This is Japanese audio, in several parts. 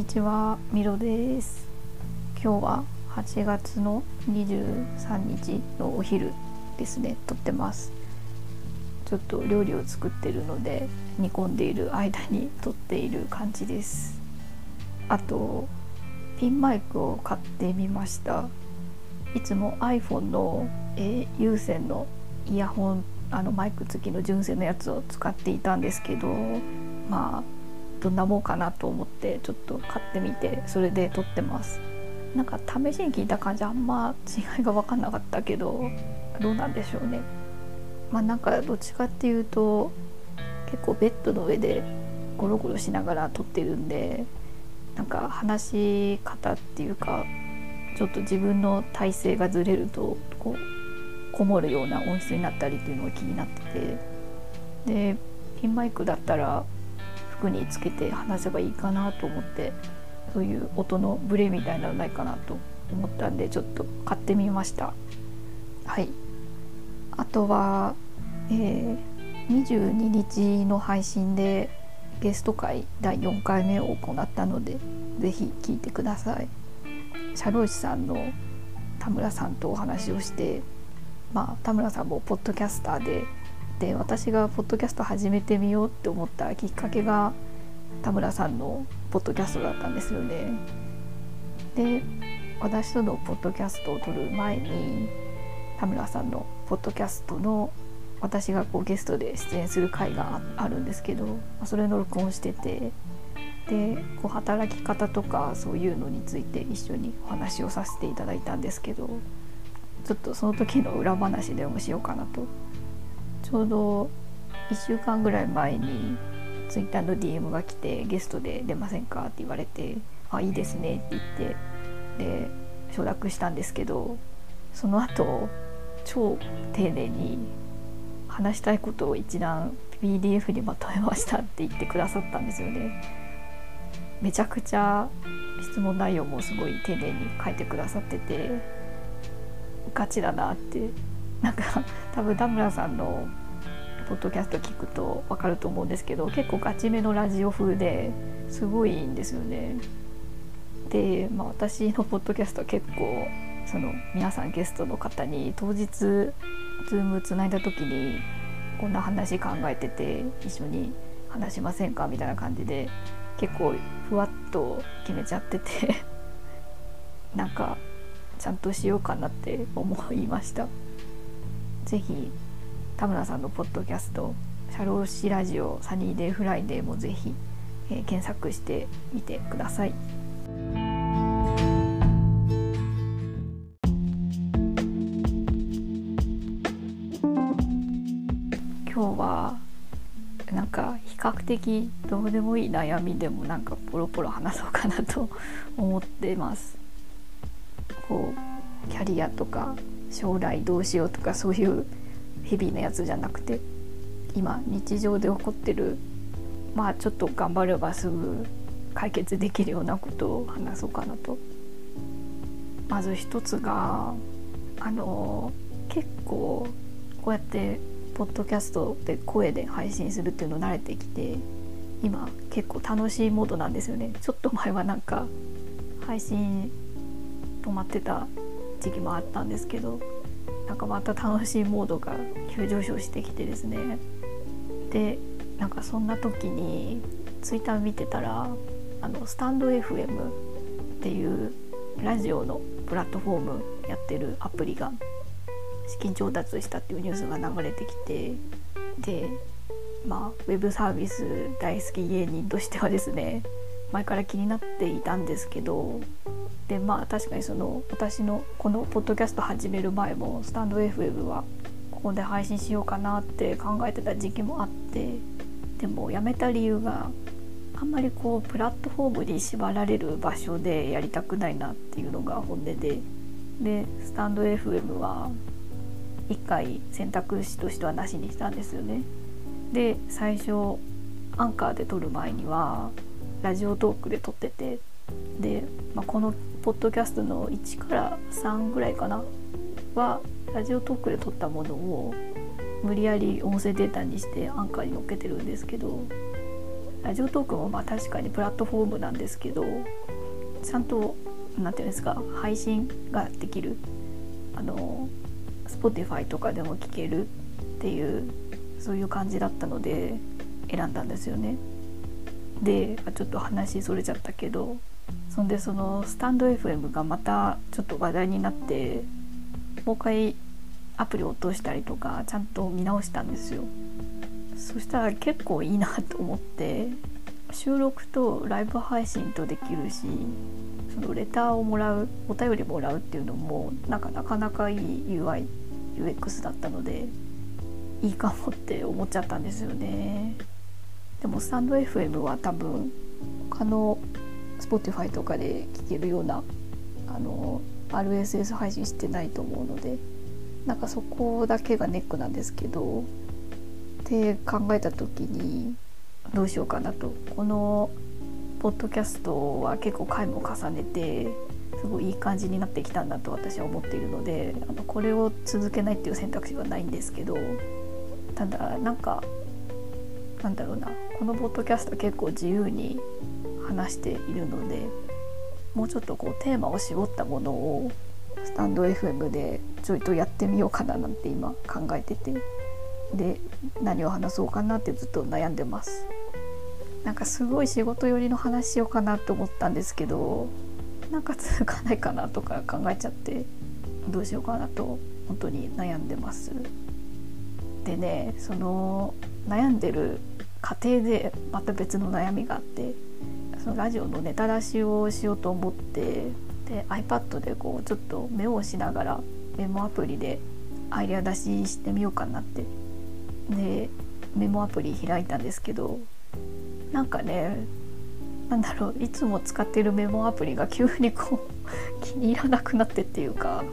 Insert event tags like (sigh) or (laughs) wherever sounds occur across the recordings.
にちは、ミロです。今日は8月の23日のお昼ですね、撮ってます。ちょっと料理を作ってるので、煮込んでいる間に撮っている感じです。あと、ピンマイクを買ってみました。いつも iPhone の、えー有線のイヤホンあのマイク付きの純正のやつを使っていたんですけどまあどんなもんかなと思ってちょっと買ってみてそれで撮ってます。なんか試しに聞いた感じあんま違いが分かんなかったけどどうなんでしょうね。まあなんかどっちかっていうと結構ベッドの上でゴロゴロしながら撮ってるんでなんか話し方っていうかちょっと自分の体勢がずれるとこうこもるような音質になったりっていうのが気になってて。でピンマイクだったら服につけて話せばいいかなと思ってそういう音のブレみたいなのないかなと思ったんでちょっと買ってみました。はい。あとは、えー22日の配信でゲスト会第4回目を行ったのでぜひ聞いてください。社労士さんの田村さんとお話をしてまあ、田村さんもポッドキャスターでで私がポッドキャスト始めてみようって思ったきっかけが田村さんのポッドキャストだったんですよね。で私とのポッドキャストを撮る前に田村さんのポッドキャストの私がこうゲストで出演する回があるんですけどまあそれの録音しててでこう働き方とかそういうのについて一緒にお話をさせていただいたんですけどちょっとその時の裏話でもしようかなとちょうど1週間ぐらい前に Twitter の DM が来てゲストで出ませんかって言われて「あいいですね」って言ってで承諾したんですけどその後超丁寧に話したいことを一覧 PDF にまとめましたって言ってくださったんですよね。めちゃくちゃ質問内容もすごい丁寧に書いてくださっててガチだなってなんか多分田村さんのポッドキャスト聞くと分かると思うんですけど結構ガチめのラジオ風ですごいんですよね。で、まあ、私のポッドキャストは結構その皆さんゲストの方に当日 Zoom つないだ時にこんな話考えてて一緒に話しませんかみたいな感じで結構ふわっと決めちゃってて (laughs) なんかちゃんとしようかなって思いましたぜひ田村さんのポッドキャスト「社労士ラジオサニーデイフライデー」もぜひ、えー検索してみてください。今日はなんか比較的どうでもいい悩みでもなんかポロポロ話そうかなと思ってます。こうキャリアとか将来どうしようとかそういう日々のやつじゃなくて今日常で起こってるまあちょっと頑張ればすぐ解決できるようなことを話そうかなと。まず一つがあの結構こうやってポッドキャストで声で配信するっていうの慣れてきて今結構楽しいモードなんですよねちょっと前はなんか配信止まってた時期もあったんですけどなんかまた楽しいモードが急上昇してきてですね。でなんかそんな時にツイッター見てたらあのスタンド FM っていうラジオのプラットフォームやってるアプリが資金調達したっていうニュースが流れてきてでまあウェブサービス大好き芸人としてはですね前から気になっていたんですけどでまあ確かにその私のこのポッドキャスト始める前もスタンド FM はここで配信しようかなって考えてた時期もあってでもやめた理由があんまりこうプラットフォームに縛られる場所でやりたくないなっていうのが本音ででスタンド FM は1回選択肢としてはなしにしたんですよね。で最初アンカーで撮る前にはラジオトークで撮っててで、まあ、このポッドキャストの1から3ぐらいかなはラジオトークで撮ったものを無理やり音声データにしてアンカーに載っけてるんですけどラジオトークもまあ確かにプラットフォームなんですけどちゃんと何て言うんですか配信ができるあの Spotify とかでも聞けるっていうそういう感じだったので選んだんですよね。でちょっと話それちゃったけどそんでそのスタンド FM がまたちょっと話題になってもう一回アプリ落としたりとかちゃんと見直したんですよ。そしたら結構いいなと思って収録とライブ配信とできるしそのレターをもらうお便りもらうっていうのもなんかなかなかいい UIUX だったのでいいかもって思っちゃったんですよね。でもスタンド FM は多分他の Spotify とかで聴けるようなあの RSS 配信してないと思うのでなんかそこだけがネックなんですけどって考えた時にどうしようかなと。このポッドキャストは結構回も重ねてすごいいい感じになってきたんだと私は思っているのであのこれを続けないっていう選択肢はないんですけどただなんかなんだろうな。このポッドキャスト結構自由に話しているのでもうちょっとこうテーマを絞ったものをスタンド FM でちょいとやってみようかななんて今考えててで何を話そうかなってずっと悩んでます。なんかすごい仕事寄りの話しようかなと思ったんですけどなんか続かないかなとか考えちゃってどうしようかなと本当に悩んでます。でねその悩んでる過程でまた別の悩みがあってそのラジオのネタ出しをしようと思ってで iPad でこうちょっとメモをしながらメモアプリでアイデア出ししてみようかなって。でメモアプリ開いたんですけどなんかねなんだろういつも使ってるメモアプリが急にこう (laughs) 気に入らなくなってっていうか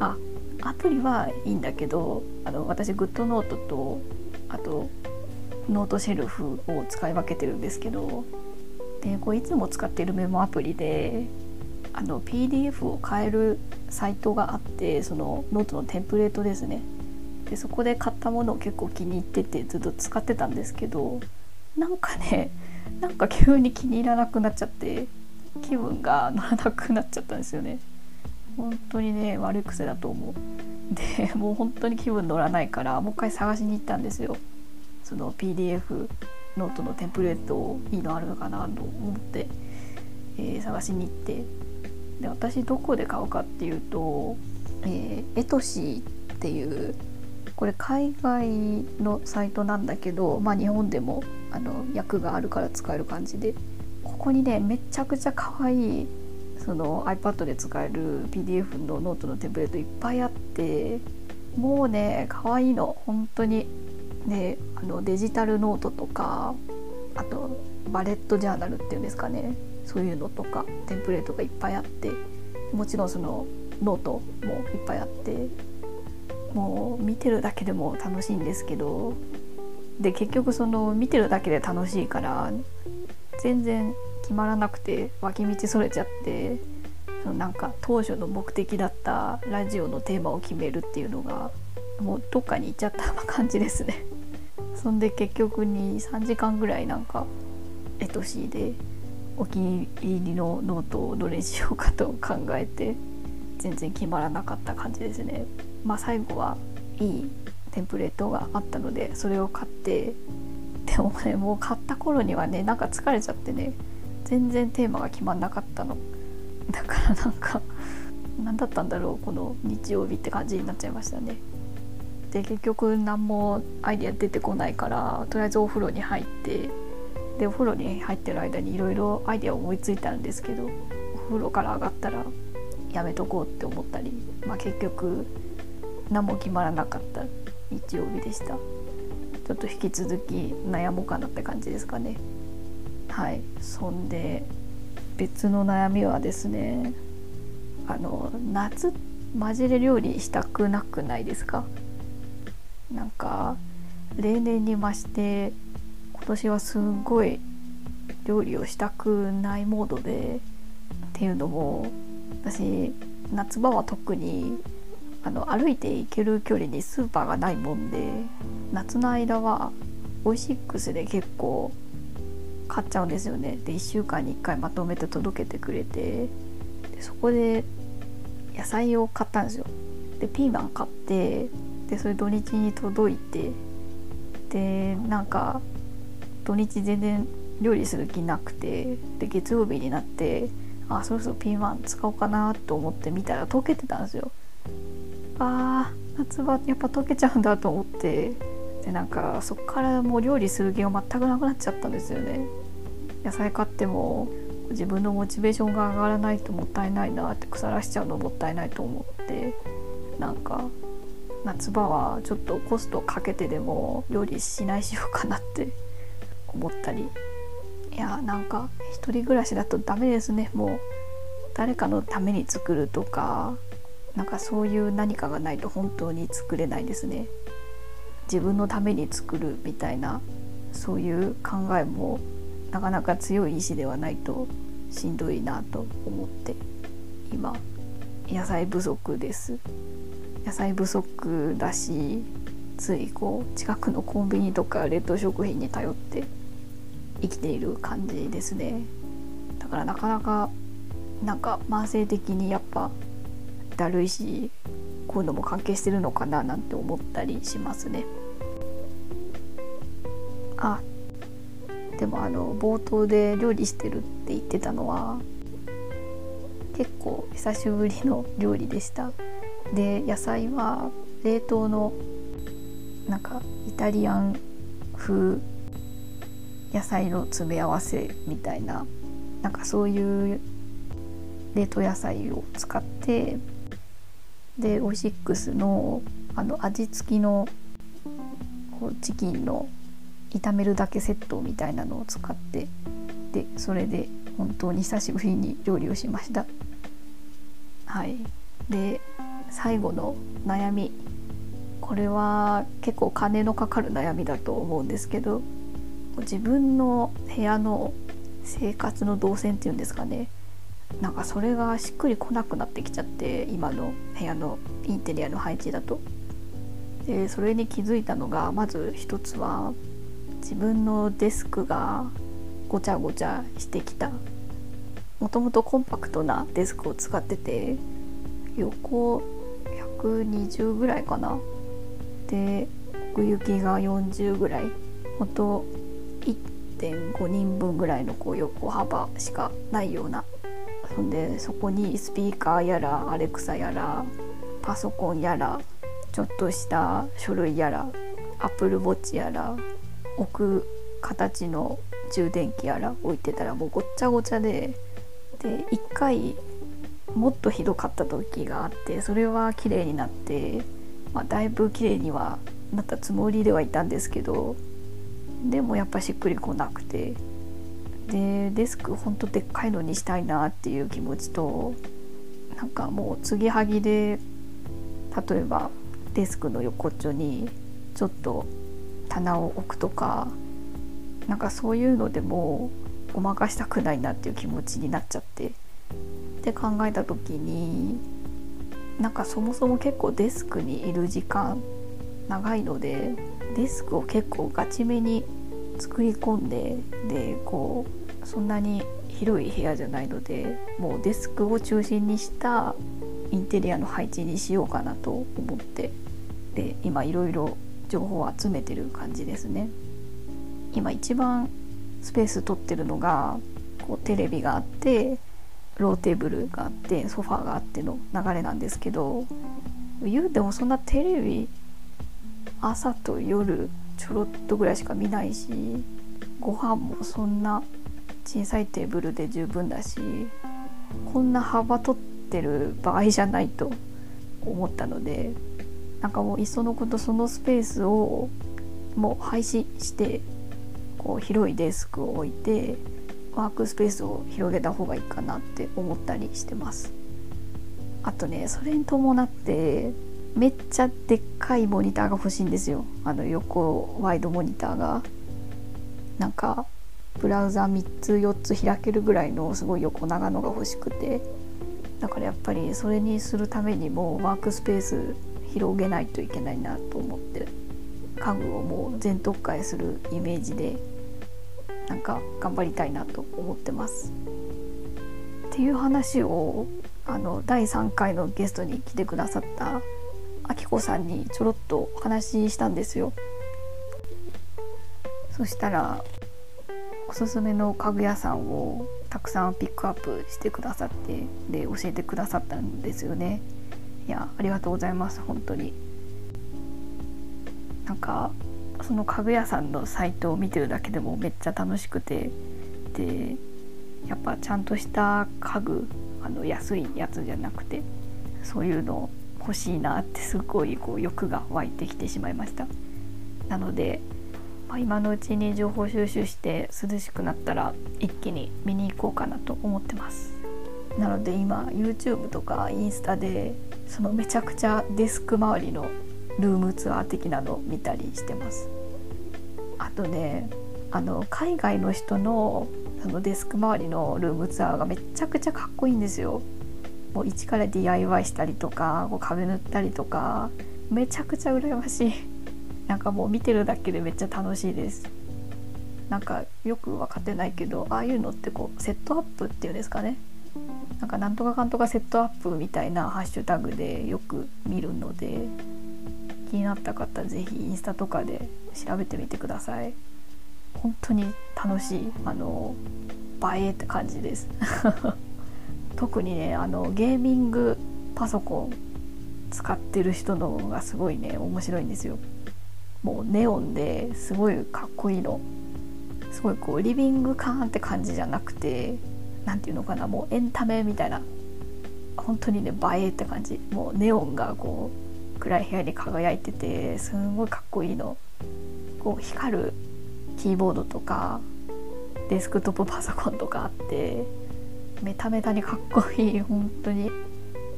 あアプリはいいんだけどあの私 GoodNotes とあと Noteshelf を使い分けてるんですけどでこういつも使ってるメモアプリであの PDF を買えるサイトがあってそのノートのテンプレートですね。でそこで買ったものを結構気に入っててずっと使ってたんですけどなんかねなんか急に気に入らなくなっちゃって気分が乗らなくなっちゃったんですよね。本当にね悪い癖だと思う。でもう本当に気分乗らないからもう一回探しに行ったんですよ。その PDF ノートのテンプレートをいいのあるのかなと思って、えー、探しに行って。で私どこで買うかっていうと、えー、 Etsy っていうこれ海外のサイトなんだけど、まあ、日本でもあの訳があるから使える感じで。ここにねめちゃくちゃ可愛いその iPad で使える PDF のノートのテンプレートいっぱいあってもうね可愛いの。本当に。であのデジタルノートとかあとバレットジャーナルっていうんですかねそういうのとかテンプレートがいっぱいあってもちろんそのノートもいっぱいあってもう見てるだけでも楽しいんですけどで結局その見てるだけで楽しいから全然決まらなくて脇道それちゃってそのなんか当初の目的だったラジオのテーマを決めるっていうのがもうどっかに行っちゃった感じですね。そんで結局に3時間ぐらいなんか Etsy でお気に入りのノートをどれにしようかと考えて全然決まらなかった感じですね。まあ、最後はいいテンプレートがあったのでそれを買ってでもねもう買った頃にはねなんか疲れちゃってね全然テーマが決まんなかったのだからなんか何だったんだろうこの日曜日って感じになっちゃいましたねで結局何もアイデア出てこないからとりあえずお風呂に入ってでお風呂に入ってる間にいろいろアイデア思いついたんですけどお風呂から上がったらやめとこうって思ったり、まあ、結局何も決まらなかった日曜日でした。ちょっと引き続き悩もうかなって感じですかね。はい。そんで別の悩みはですねあの夏混じれ料理したくなくないですか？なんか例年に増して今年はすんごい料理をしたくないモードでっていうのも私夏場は特にあの歩いて行ける距離にスーパーがないもんで夏の間はオイシックスで結構買っちゃうんですよね。で1週間に1回まとめて届けてくれてでそこで野菜を買ったんですよ。でピーマン買ってでそれ土日に届いてでなんか土日全然料理する気なくてで月曜日になってあそろそろピーマン使おうかなと思って見たら溶けてたんですよ。あー夏場やっぱ溶けちゃうんだと思ってでなんかそっからもう料理する気が全くなくなっちゃったんですよね。野菜買っても自分のモチベーションが上がらないともったいないなって腐らしちゃうのもったいないと思ってなんか夏場はちょっとコストかけてでも料理しないしようかなって思ったり。いやなんか一人暮らしだとダメですね。もう誰かのために作るとかなんかそういう何かがないと本当に作れないですね。自分のために作るみたいなそういう考えもなかなか強い意志ではないとしんどいなと思って。今野菜不足です。野菜不足だしついこう近くのコンビニとか冷凍食品に頼って生きている感じですね。だからなかなかなんか慢性的にやっぱだるいしこういうのも関係してるのかななんて思ったりしますね。あでもあの冒頭で料理してるって言ってたのは結構久しぶりの料理でした。で野菜は冷凍のなんかイタリアン風野菜の詰め合わせみたいななんかそういう冷凍野菜を使ってでオイシックスのあの味付きのこうチキンの炒めるだけセットみたいなのを使ってでそれで本当に久しぶりに料理をしました。はい。で最後の悩み。これは結構金のかかる悩みだと思うんですけど自分の部屋の生活の動線っていうんですかね。なんかそれがしっくりこなくなってきちゃって今の部屋のインテリアの配置だと。でそれに気づいたのがまず一つは自分のデスクがごちゃごちゃしてきた。もともとコンパクトなデスクを使ってて横120ぐらいかな。で奥行きが40ぐらい。ほんと1.5人分ぐらいのこう横幅しかないような。そんでそこにスピーカーやらアレクサやらパソコンやらちょっとした書類やらアップルウォッチやら置く形の充電器やら置いてたらもうごっちゃごちゃでで1回もっとひどかった時があってそれは綺麗になって、まあ、だいぶ綺麗にはなったつもりではいたんですけどでもやっぱしっくりこなくてでデスクほんとでっかいのにしたいなっていう気持ちとなんかもう継ぎはぎで例えばデスクの横っちょにちょっと棚を置くとかなんかそういうのでもごまかしたくないなっていう気持ちになっちゃって。って考えた時になんかそもそも結構デスクにいる時間長いのでデスクを結構ガチめに作り込んででこうそんなに広い部屋じゃないのでもうデスクを中心にしたインテリアの配置にしようかなと思ってで今いろいろ情報を集めてる感じですね。今一番スペース取ってるのがこうテレビがあってローテーブルがあってソファーがあっての流れなんですけど言うてもそんなテレビ朝と夜ちょろっとぐらいしか見ないしご飯もそんな小さいテーブルで十分だしこんな幅取ってる場合じゃないと思ったのでなんかもういっそのことそのスペースをもう廃止してこう広いデスクを置いてワークスペースを広げた方がいいかなって思ったりしてます。あとねそれに伴ってめっちゃでっかいモニターが欲しいんですよ。あの横ワイドモニターが。なんかブラウザ3つ4つ開けるぐらいのすごい横長のが欲しくて。だからやっぱりそれにするためにもワークスペース広げないといけないなと思って家具をもう全特化するイメージでなんか頑張りたいなと思ってます。っていう話をあの第3回のゲストに来てくださったあきこさんにちょろっとお話ししたんですよ。そしたらおすすめの家具屋さんをたくさんピックアップしてくださってで教えてくださったんですよね。いやありがとうございます本当に。なんかその家具屋さんのサイトを見てるだけでもめっちゃ楽しくて。でやっぱちゃんとした家具あの安いやつじゃなくてそういうの欲しいなってすごいこう欲が湧いてきてしまいました。なので、まあ、今のうちに情報収集して涼しくなったら一気に見に行こうかなと思ってます。なので今 YouTube とかインスタでそのめちゃくちゃデスク周りのルームツアー的なの見たりしてます。あとねあの海外の人のそのデスク周りのルームツアーがめちゃくちゃかっこいいんですよ。もう一から DIY したりとかこう壁塗ったりとかめちゃくちゃ羨ましい。(laughs) なんかもう見てるだけでめっちゃ楽しいです。なんかよく分かってないけどああいうのってこうセットアップっていうんですかね。なんかなんとかかんとかセットアップみたいなハッシュタグでよく見るので気になった方是非インスタとかで調べてみてください。本当に楽しいあの映えって感じです。(laughs) 特にねあのゲーミングパソコン使ってる人のがすごいね面白いんですよ。もうネオンですごいかっこいいの。すごいこうリビング感って感じじゃなくて何て言うのかなもうエンタメみたいな。本当にね映えって感じ。もうネオンがこう暗い部屋に輝いててすんごいかっこいいの。こう光るキーボードとかデスクトップパソコンとかあってメタメタにかっこいい。本当に。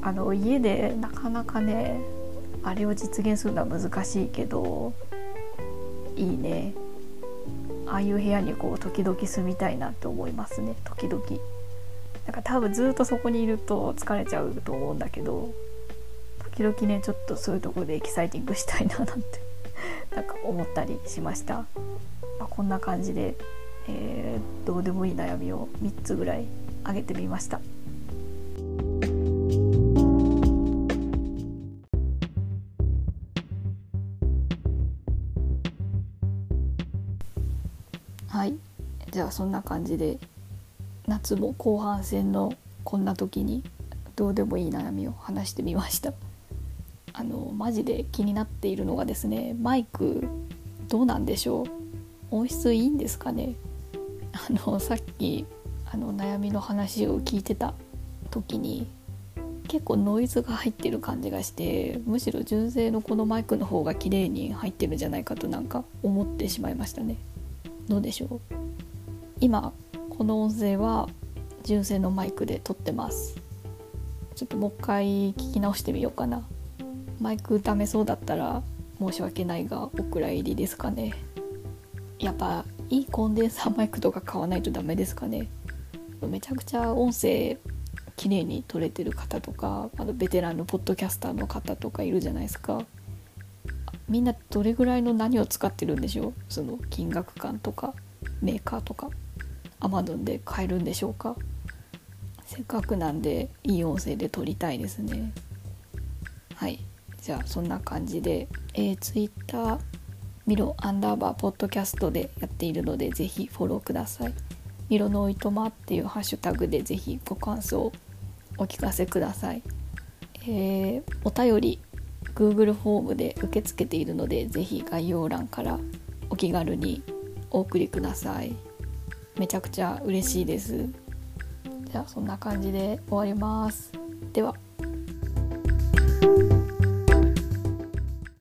あの家でなかなかねあれを実現するのは難しいけどいいね。ああいう部屋にこう時々住みたいなって思いますね。時々。なんか多分ずっとそこにいると疲れちゃうと思うんだけど時々ねちょっとそういうとこでエキサイティングしたいななんて (laughs) なんか思ったりしました、まあ、こんな感じで、えー、どうでもいい悩みを3つぐらいあげてみました。はい。じゃあそんな感じで夏も後半戦のこんな時にどうでもいい悩みを話してみました。あのマジで気になっているのがですねマイクどうなんでしょう？音質いいんですかね？(laughs) あのさっきあの悩みの話を聞いてた時に結構ノイズが入ってる感じがしてむしろ純正のこのマイクの方が綺麗に入ってるんじゃないかとなんか思ってしまいましたね。どうでしょう？今この音声は純正のマイクで撮ってます。ちょっともう一回聞き直してみようかな。マイクダメそうだったら申し訳ないがお蔵入りですかね。やっぱいいコンデンサーマイクとか買わないとダメですかね。めちゃくちゃ音声綺麗に撮れてる方とかあのベテランのポッドキャスターの方とかいるじゃないですか。みんなどれぐらいの何を使ってるんでしょう？その金額感とかメーカーとか。アマゾンで買えるんでしょうか？せっかくなんでいい音声で撮りたいですね。じゃあそんな感じで、えー、Twitter ミロアンダーバーポッドキャストでやっているのでぜひフォローください。ミロのおいとまっていうハッシュタグでぜひご感想をお聞かせください。えー、お便り Google フォームで受け付けているのでぜひ概要欄からお気軽にお送りください。めちゃくちゃ嬉しいです。じゃあそんな感じで終わります。では。